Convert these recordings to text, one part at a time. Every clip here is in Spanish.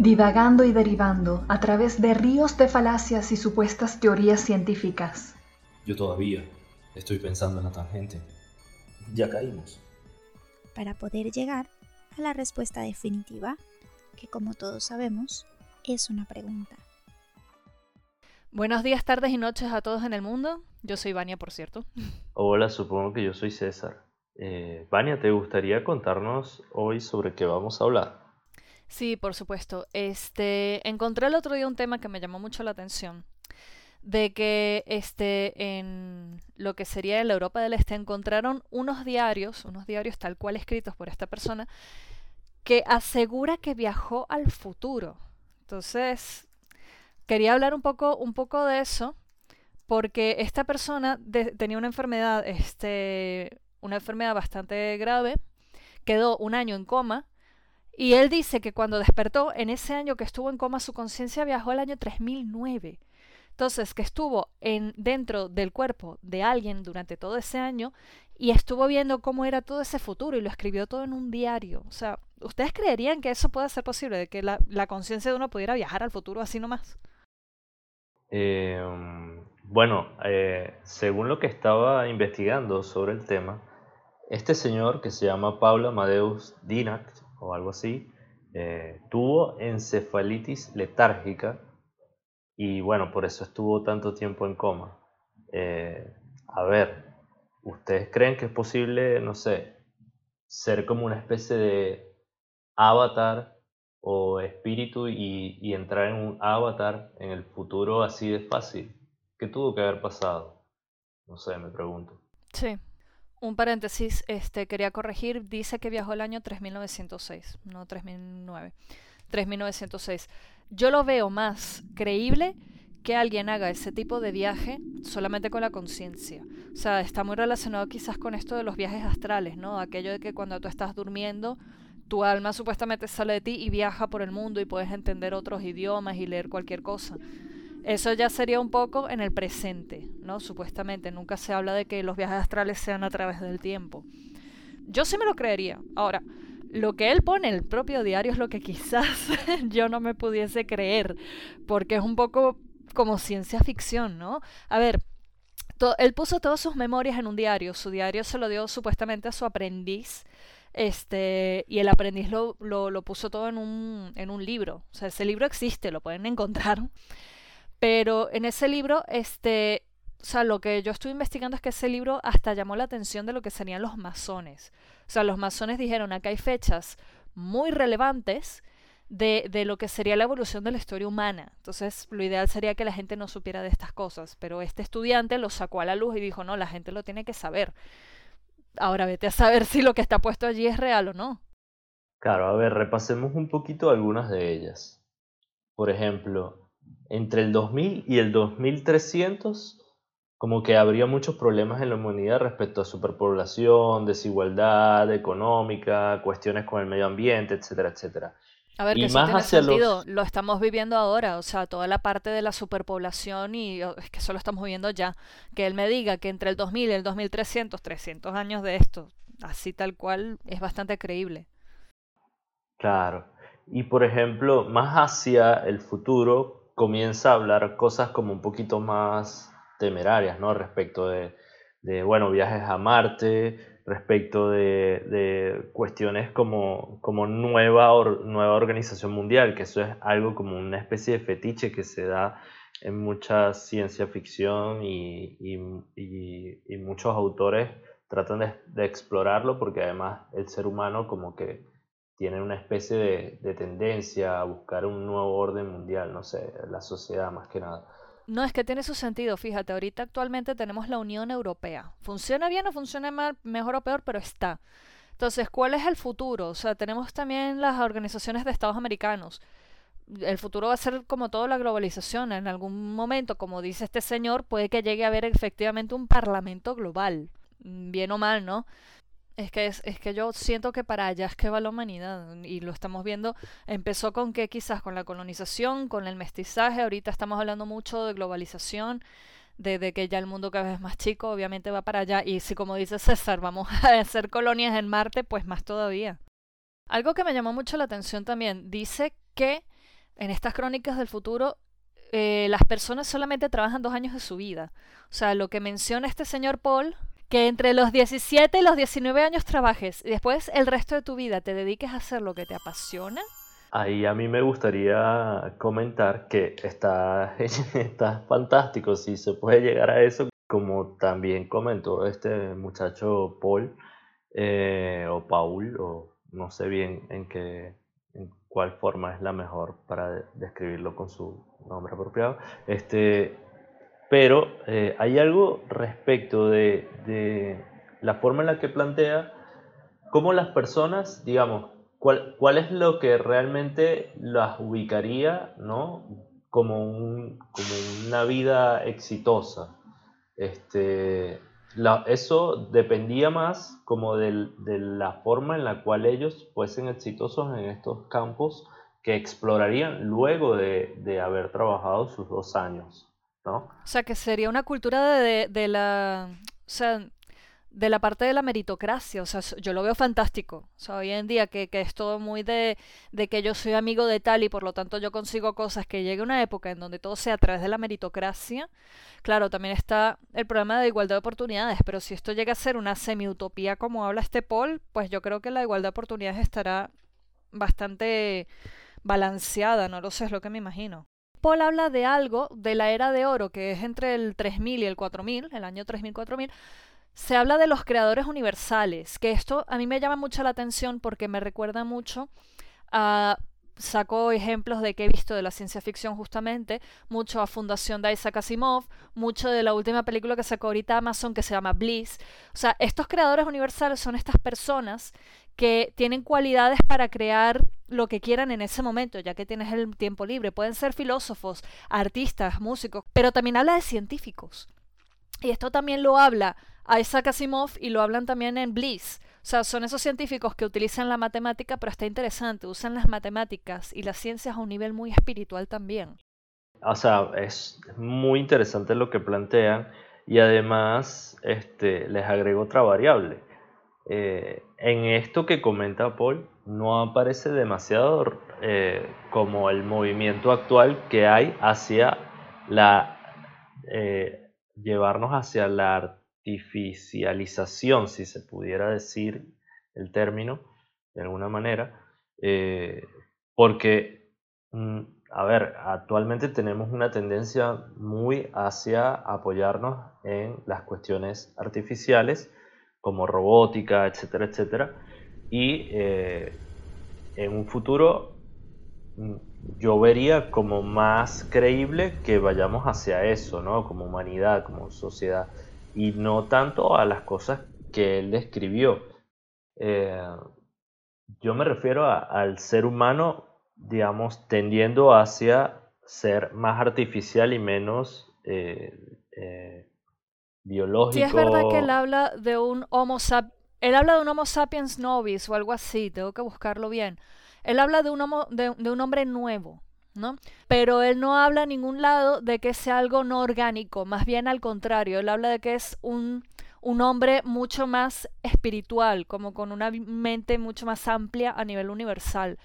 divagando y derivando a través de ríos de falacias y supuestas teorías científicas. Yo todavía estoy pensando en la tangente. Ya caímos. Para poder llegar a la respuesta definitiva, que como todos sabemos, es una pregunta. Buenos días, tardes y noches a todos en el mundo. Yo soy Vania, por cierto. Hola, supongo que yo soy César. Eh, Vania, ¿te gustaría contarnos hoy sobre qué vamos a hablar? Sí, por supuesto. Este, encontré el otro día un tema que me llamó mucho la atención. De que este, en lo que sería la Europa del Este encontraron unos diarios, unos diarios tal cual escritos por esta persona, que asegura que viajó al futuro. Entonces, quería hablar un poco, un poco de eso, porque esta persona tenía una enfermedad, este, una enfermedad bastante grave, quedó un año en coma y él dice que cuando despertó, en ese año que estuvo en coma, su conciencia viajó al año 3009. Entonces, que estuvo en, dentro del cuerpo de alguien durante todo ese año y estuvo viendo cómo era todo ese futuro y lo escribió todo en un diario. O sea, ¿ustedes creerían que eso puede ser posible, de que la, conciencia de uno pudiera viajar al futuro así nomás? Em, bueno, eh, según lo que estaba investigando sobre el tema, este señor que se llama Pablo Amadeus Dinac, o algo así, eh, tuvo encefalitis letárgica y bueno, por eso estuvo tanto tiempo en coma. Eh, a ver, ¿ustedes creen que es posible, no sé, ser como una especie de avatar o espíritu y, y entrar en un avatar en el futuro así de fácil? ¿Qué tuvo que haber pasado? No sé, me pregunto. Sí, un paréntesis, este, quería corregir, dice que viajó el año 3906, no 3009. 3906. Yo lo veo más creíble que alguien haga ese tipo de viaje solamente con la conciencia. O sea, está muy relacionado quizás con esto de los viajes astrales, ¿no? Aquello de que cuando tú estás durmiendo, tu alma supuestamente sale de ti y viaja por el mundo y puedes entender otros idiomas y leer cualquier cosa. Eso ya sería un poco en el presente, ¿no? Supuestamente, nunca se habla de que los viajes astrales sean a través del tiempo. Yo sí me lo creería. Ahora, lo que él pone en el propio diario es lo que quizás yo no me pudiese creer, porque es un poco como ciencia ficción, ¿no? A ver, él puso todas sus memorias en un diario, su diario se lo dio supuestamente a su aprendiz, este, y el aprendiz lo, lo, lo puso todo en un, en un libro, o sea, ese libro existe, lo pueden encontrar. Pero en ese libro, este, o sea, lo que yo estuve investigando es que ese libro hasta llamó la atención de lo que serían los masones. O sea, los masones dijeron, acá hay fechas muy relevantes de, de, lo que sería la evolución de la historia humana. Entonces, lo ideal sería que la gente no supiera de estas cosas, pero este estudiante lo sacó a la luz y dijo, no, la gente lo tiene que saber. Ahora vete a saber si lo que está puesto allí es real o no. Claro, a ver, repasemos un poquito algunas de ellas. Por ejemplo, entre el 2000 y el 2300, como que habría muchos problemas en la humanidad respecto a superpoblación, desigualdad económica, cuestiones con el medio ambiente, etcétera, etcétera. A ver, que más tiene sentido. Lo estamos viviendo ahora, o sea, toda la parte de la superpoblación y es que eso lo estamos viviendo ya. Que él me diga que entre el 2000 y el 2300, 300 años de esto, así tal cual, es bastante creíble. Claro. Y por ejemplo, más hacia el futuro, comienza a hablar cosas como un poquito más temerarias, ¿no? Respecto de, bueno, viajes a Marte, respecto de, cuestiones como, como nueva, nueva organización mundial, que eso es algo como una especie de fetiche que se da en mucha ciencia ficción y, y, muchos autores tratan de, de, explorarlo porque además el ser humano como que tienen una especie de, tendencia a buscar un nuevo orden mundial, no sé, la sociedad más que nada. No, es que tiene su sentido, fíjate, ahorita actualmente tenemos la Unión Europea. ¿Funciona bien o funciona mal, mejor o peor? Pero está. Entonces, ¿cuál es el futuro? O sea, tenemos también las organizaciones de Estados americanos. El futuro va a ser como toda la globalización. En algún momento, como dice este señor, puede que llegue a haber efectivamente un parlamento global. Bien o mal, ¿no? Es que, es, que yo siento que para allá es que va la humanidad y lo estamos viendo. Empezó con que quizás con la colonización, con el mestizaje, ahorita estamos hablando mucho de globalización, de, que ya el mundo cada vez es más chico, obviamente va para allá. Y si como dice César, vamos a hacer colonias en Marte, pues más todavía. Algo que me llamó mucho la atención también, dice que en estas crónicas del futuro, eh, las personas solamente trabajan dos años de su vida. O sea, lo que menciona este señor Paul, que entre los 17 y los 19 años trabajes y después el resto de tu vida te dediques a hacer lo que te apasiona. Ahí a mí me gustaría comentar que está, está fantástico si se puede llegar a eso, como también comentó este muchacho Paul eh, o Paul, o no sé bien en qué, en cuál forma es la mejor para describirlo con su nombre apropiado. Este, pero eh, hay algo respecto de, la forma en la que plantea cómo las personas, digamos, cuál, es lo que realmente las ubicaría ¿no? como una vida exitosa. Este, eso dependía más como de la forma en la cual ellos fuesen exitosos en estos campos que explorarían luego de, haber trabajado sus dos años, O sea, que sería una cultura de, de la... O sea, de la parte de la meritocracia, o sea, yo lo veo fantástico. O sea, hoy en día que, que es todo muy de, de, que yo soy amigo de tal y por lo tanto yo consigo cosas, que llegue una época en donde todo sea a través de la meritocracia. Claro, también está el problema de igualdad de oportunidades, pero si esto llega a ser una semi-utopía como habla este Paul, pues yo creo que la igualdad de oportunidades estará bastante balanceada, no lo sé, es lo que me imagino. Paul habla de algo de la era de oro, que es entre el 3000 y el 4000, el año 3000-4000, se habla de los creadores universales, que esto a mí me llama mucho la atención porque me recuerda mucho a saco ejemplos de que he visto de la ciencia ficción justamente, mucho a Fundación de Isaac Asimov, mucho de la última película que sacó ahorita Amazon que se llama Bliss. O sea, estos creadores universales son estas personas que tienen cualidades para crear lo que quieran en ese momento, ya que tienes el tiempo libre. Pueden ser filósofos, artistas, músicos, pero también habla de científicos. Y esto también lo habla Isaac Asimov y lo hablan también en Bliss. O sea, son esos científicos que utilizan la matemática, pero está interesante, usan las matemáticas y las ciencias a un nivel muy espiritual también. O sea, es muy interesante lo que plantean y además este, les agrego otra variable. Eh, en esto que comenta Paul, no aparece demasiado eh, como el movimiento actual que hay hacia la... Eh, llevarnos hacia la artificialización, si se pudiera decir el término de alguna manera, porque, mm, a ver, actualmente tenemos una tendencia muy hacia apoyarnos en las cuestiones artificiales, como robótica, etcétera, etcétera, y eh, en un futuro mm, yo vería como más creíble que vayamos hacia eso, ¿no? Como humanidad, como sociedad y no tanto a las cosas que él describió. Eh, yo me refiero al ser humano, digamos, tendiendo hacia ser más artificial y menos eh, biológico. Sí, es verdad que él habla de un Homo sapiens. Él habla de un Homo sapiens novis o algo así, tengo que buscarlo bien. Él habla de un, homo, de un hombre nuevo, ¿no? Pero él no habla en ningún lado de que sea algo no orgánico, más bien al contrario, él habla de que es un, un hombre mucho más espiritual, como con una mente mucho más amplia a nivel universal.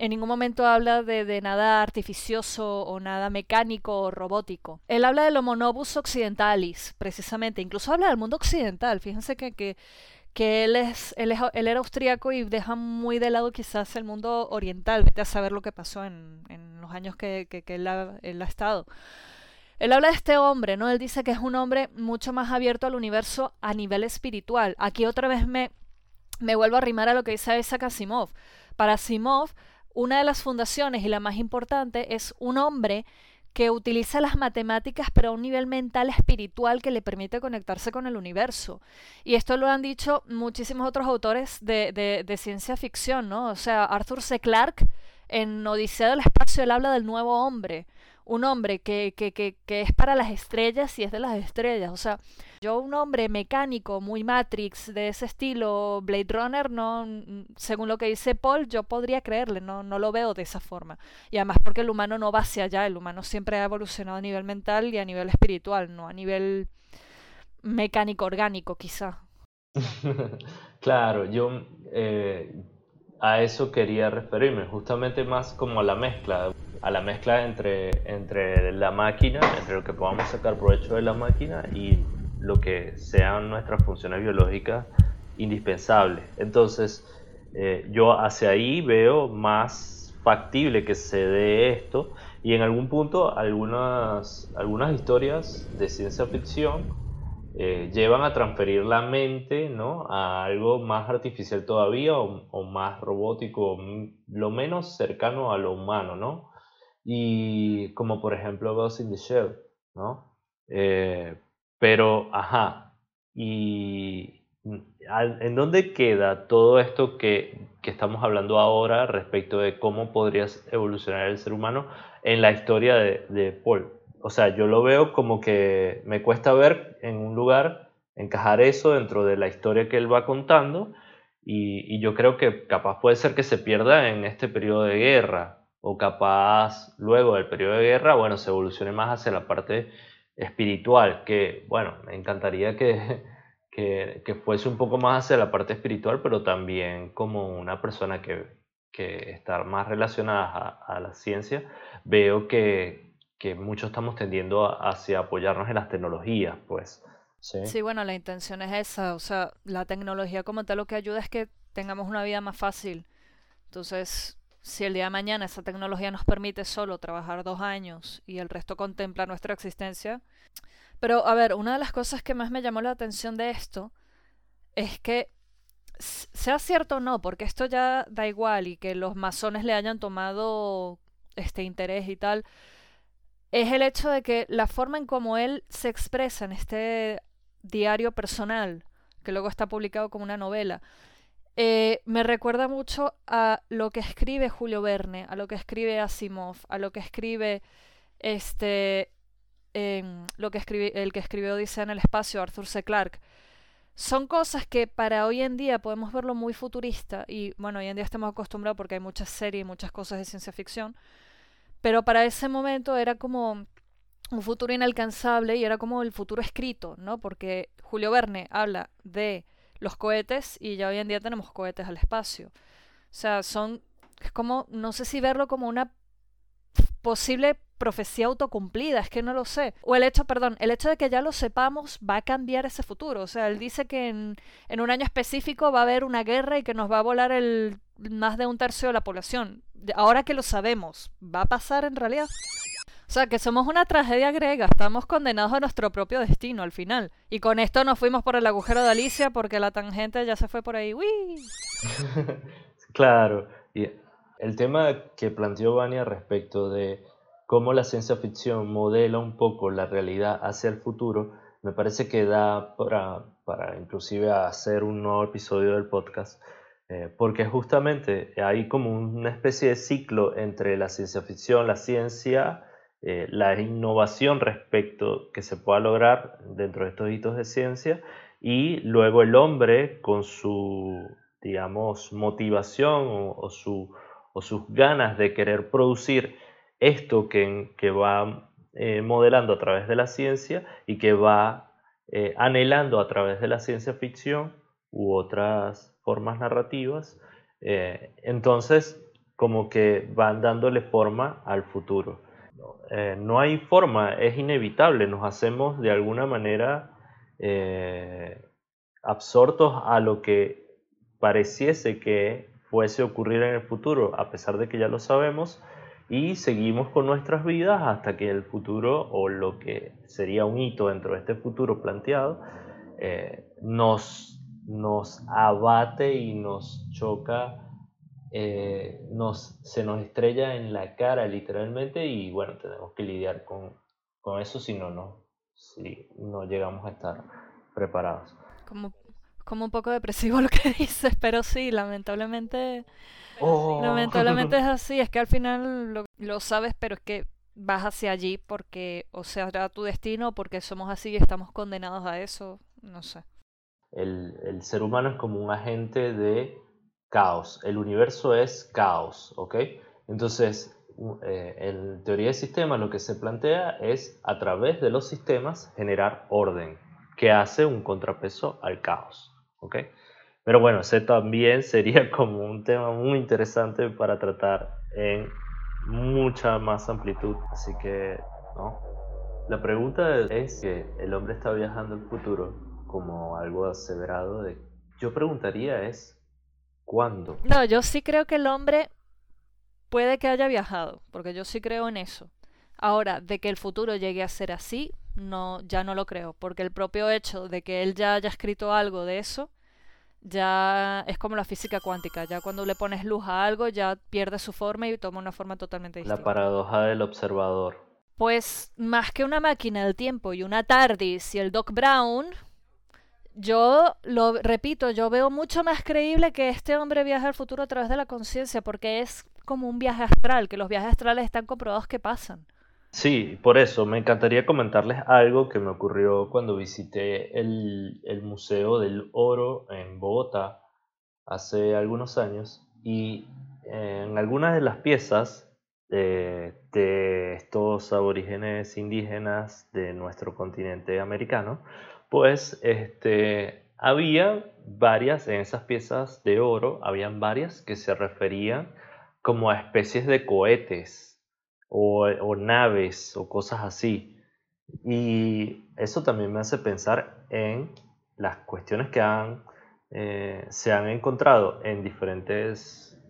En ningún momento habla de, nada artificioso o nada mecánico o robótico. Él habla del Homo novus occidentalis, precisamente. Incluso habla del mundo occidental. Fíjense que, que él, es, él, él era austríaco y deja muy de lado quizás el mundo oriental, vete a saber lo que pasó en, en los años que, que, él, ha, él, ha, estado. Él habla de este hombre, ¿no? Él dice que es un hombre mucho más abierto al universo a nivel espiritual. Aquí otra vez me, me vuelvo a arrimar a lo que dice Isaac Asimov. Para Asimov, una de las fundaciones y la más importante es un hombre que utiliza las matemáticas pero a un nivel mental espiritual que le permite conectarse con el universo. Y esto lo han dicho muchísimos otros autores de, de, de ciencia ficción, ¿no? O sea, Arthur C. Clarke en Odisea del Espacio, él habla del nuevo hombre, un hombre que, que, que, es para las estrellas y es de las estrellas. O sea, yo un hombre mecánico, muy Matrix, de ese estilo, Blade Runner, no, según lo que dice Paul, yo podría creerle, no, no lo veo de esa forma. Y además porque el humano no va hacia allá, el humano siempre ha evolucionado a nivel mental y a nivel espiritual, no a nivel mecánico orgánico quizá. claro, yo... Eh a eso quería referirme, justamente más como a la mezcla, a la mezcla entre, entre la máquina, entre lo que podamos sacar provecho de la máquina y lo que sean nuestras funciones biológicas indispensables. Entonces, eh, yo hacia ahí veo más factible que se dé esto y en algún punto algunas, algunas historias de ciencia ficción eh, llevan a transferir la mente ¿no? a algo más artificial todavía o, más robótico, lo menos cercano a lo humano, ¿no? Y como por ejemplo Ghost in the Shell, ¿no? Eh, pero, ajá, y ¿en dónde queda todo esto que, que, estamos hablando ahora respecto de cómo podría evolucionar el ser humano en la historia de, de Paul? O sea, yo lo veo como que me cuesta ver en un lugar encajar eso dentro de la historia que él va contando y, yo creo que capaz puede ser que se pierda en este periodo de guerra o capaz luego del periodo de guerra, bueno, se evolucione más hacia la parte espiritual, que bueno, me encantaría que, que, fuese un poco más hacia la parte espiritual, pero también como una persona que, que está más relacionada a la ciencia, veo que, que muchos estamos tendiendo hacia apoyarnos en las tecnologías, pues. ¿sí? sí, bueno, la intención es esa, o sea, la tecnología como tal lo que ayuda es que tengamos una vida más fácil. Entonces, si el día de mañana esa tecnología nos permite solo trabajar dos años y el resto contempla nuestra existencia. Pero, a ver, una de las cosas que más me llamó la atención de esto es que, sea cierto o no, porque esto ya da igual y que los masones le hayan tomado este interés y tal, es el hecho de que la forma en cómo él se expresa en este diario personal, que luego está publicado como una novela, eh, me recuerda mucho a lo que escribe Julio Verne, a lo que escribe Asimov, a lo que escribe este lo que el que escribió Odisea en el espacio, Arthur C. Clarke. Son cosas que para hoy en día podemos verlo muy futurista y bueno, hoy en día estamos acostumbrados porque hay muchas series y muchas cosas de ciencia ficción, pero para ese momento era como un futuro inalcanzable y era como el futuro escrito, ¿no? Porque Julio Verne habla de los cohetes y ya hoy en día tenemos cohetes al espacio. O sea, son, es como, no sé si verlo como una posible profecía autocumplida, es que no lo sé. O el hecho, perdón, el hecho de que ya lo sepamos va a cambiar ese futuro. O sea, él dice que en, en un año específico va a haber una guerra y que nos va a volar el más de un tercio de la población. Ahora que lo sabemos, ¿va a pasar en realidad? O sea, que somos una tragedia griega, estamos condenados a nuestro propio destino al final. Y con esto nos fuimos por el agujero de Alicia porque la tangente ya se fue por ahí. ¡Uy! claro. Y el tema que planteó Vania respecto de cómo la ciencia ficción modela un poco la realidad hacia el futuro, me parece que da para, para inclusive hacer un nuevo episodio del podcast eh, porque justamente hay como una especie de ciclo entre la ciencia ficción, la ciencia, eh, la innovación respecto que se pueda lograr dentro de estos hitos de ciencia y luego el hombre con su, digamos, motivación o, su, o sus ganas de querer producir esto que, que va eh, modelando a través de la ciencia y que va anhelando a través de la ciencia ficción u otras formas narrativas, eh, entonces como que van dándole forma al futuro. Eh, no hay forma, es inevitable, nos hacemos de alguna manera eh, absortos a lo que pareciese que fuese ocurrir en el futuro, a pesar de que ya lo sabemos, y seguimos con nuestras vidas hasta que el futuro o lo que sería un hito dentro de este futuro planteado nos nos abate y nos choca, eh, nos, se nos estrella en la cara literalmente y bueno, tenemos que lidiar con, eso si no, no, si no llegamos a estar preparados. Como, como un poco depresivo lo que dices, pero sí, lamentablemente, oh. lamentablemente es así, es que al final lo, lo sabes, pero es que vas hacia allí porque o sea tu destino, porque somos así y estamos condenados a eso, no sé. El, ser humano es como un agente de caos. El universo es caos, ¿ok? Entonces, eh, en teoría de sistemas lo que se plantea es a través de los sistemas generar orden, que hace un contrapeso al caos, ¿ok? Pero bueno, ese también sería como un tema muy interesante para tratar en mucha más amplitud. Así que, ¿no? La pregunta es que el hombre está viajando al futuro como algo aseverado de... Yo preguntaría es, ¿cuándo? No, yo sí creo que el hombre puede que haya viajado, porque yo sí creo en eso. Ahora, de que el futuro llegue a ser así, no, ya no lo creo, porque el propio hecho de que él ya haya escrito algo de eso, ya es como la física cuántica, ya cuando le pones luz a algo ya pierde su forma y toma una forma totalmente distinta. La paradoja del observador. Pues más que una máquina del tiempo y una TARDIS y el Doc Brown, yo lo repito, yo veo mucho más creíble que este hombre viaje al futuro a través de la conciencia, porque es como un viaje astral, que los viajes astrales están comprobados que pasan. Sí, por eso me encantaría comentarles algo que me ocurrió cuando visité el, Museo del Oro en Bogotá hace algunos años y en algunas de las piezas de estos aborígenes indígenas de nuestro continente americano, pues este, había varias, en esas piezas de oro, habían varias que se referían como a especies de cohetes o, naves o cosas así. Y eso también me hace pensar en las cuestiones que han, eh, se han encontrado en diferentes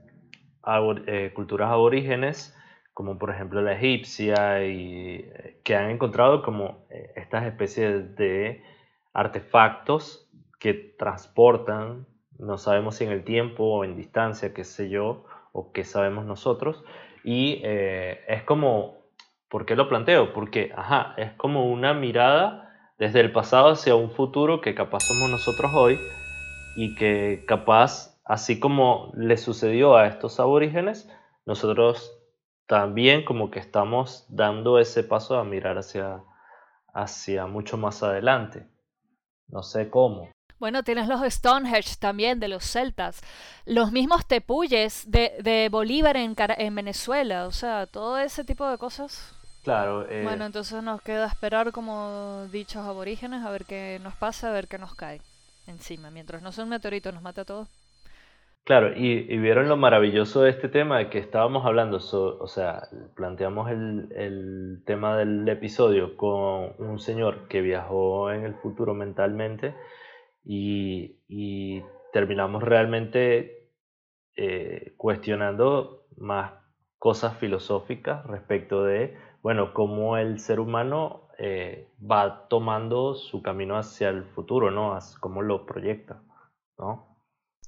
eh, culturas aborígenes, como por ejemplo la egipcia, y eh, que han encontrado como estas especies de artefactos que transportan, no sabemos si en el tiempo o en distancia, qué sé yo, o qué sabemos nosotros, y eh, es como, ¿por qué lo planteo? Porque, ajá, es como una mirada desde el pasado hacia un futuro que capaz somos nosotros hoy y que capaz, así como le sucedió a estos aborígenes, nosotros también como que estamos dando ese paso a mirar hacia, hacia mucho más adelante. No sé cómo. Bueno, tienes los Stonehenge también de los celtas, los mismos tepuyes de, de Bolívar en, en Venezuela, o sea, todo ese tipo de cosas. Claro. Eh... Bueno, entonces nos queda esperar como dichos aborígenes a ver qué nos pasa, a ver qué nos cae encima, mientras no sea un meteorito nos mate a todos. Claro, y, vieron lo maravilloso de este tema de que estábamos hablando, o sea, planteamos el, el, tema del episodio con un señor que viajó en el futuro mentalmente y, terminamos realmente eh, cuestionando más cosas filosóficas respecto de, bueno, cómo el ser humano eh, va tomando su camino hacia el futuro, ¿no? Cómo lo proyecta, ¿no?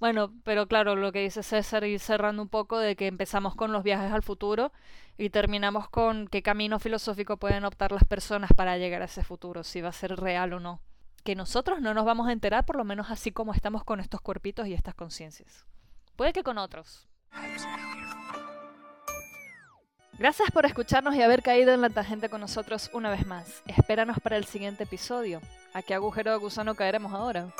Bueno, pero claro, lo que dice César, y cerrando un poco de que empezamos con los viajes al futuro y terminamos con qué camino filosófico pueden optar las personas para llegar a ese futuro, si va a ser real o no que nosotros no nos vamos a enterar, por lo menos así como estamos con estos cuerpitos y estas conciencias. Puede que con otros. Gracias por escucharnos y haber caído en la tangente con nosotros una vez más. Espéranos para el siguiente episodio. ¿A qué agujero de gusano caeremos ahora?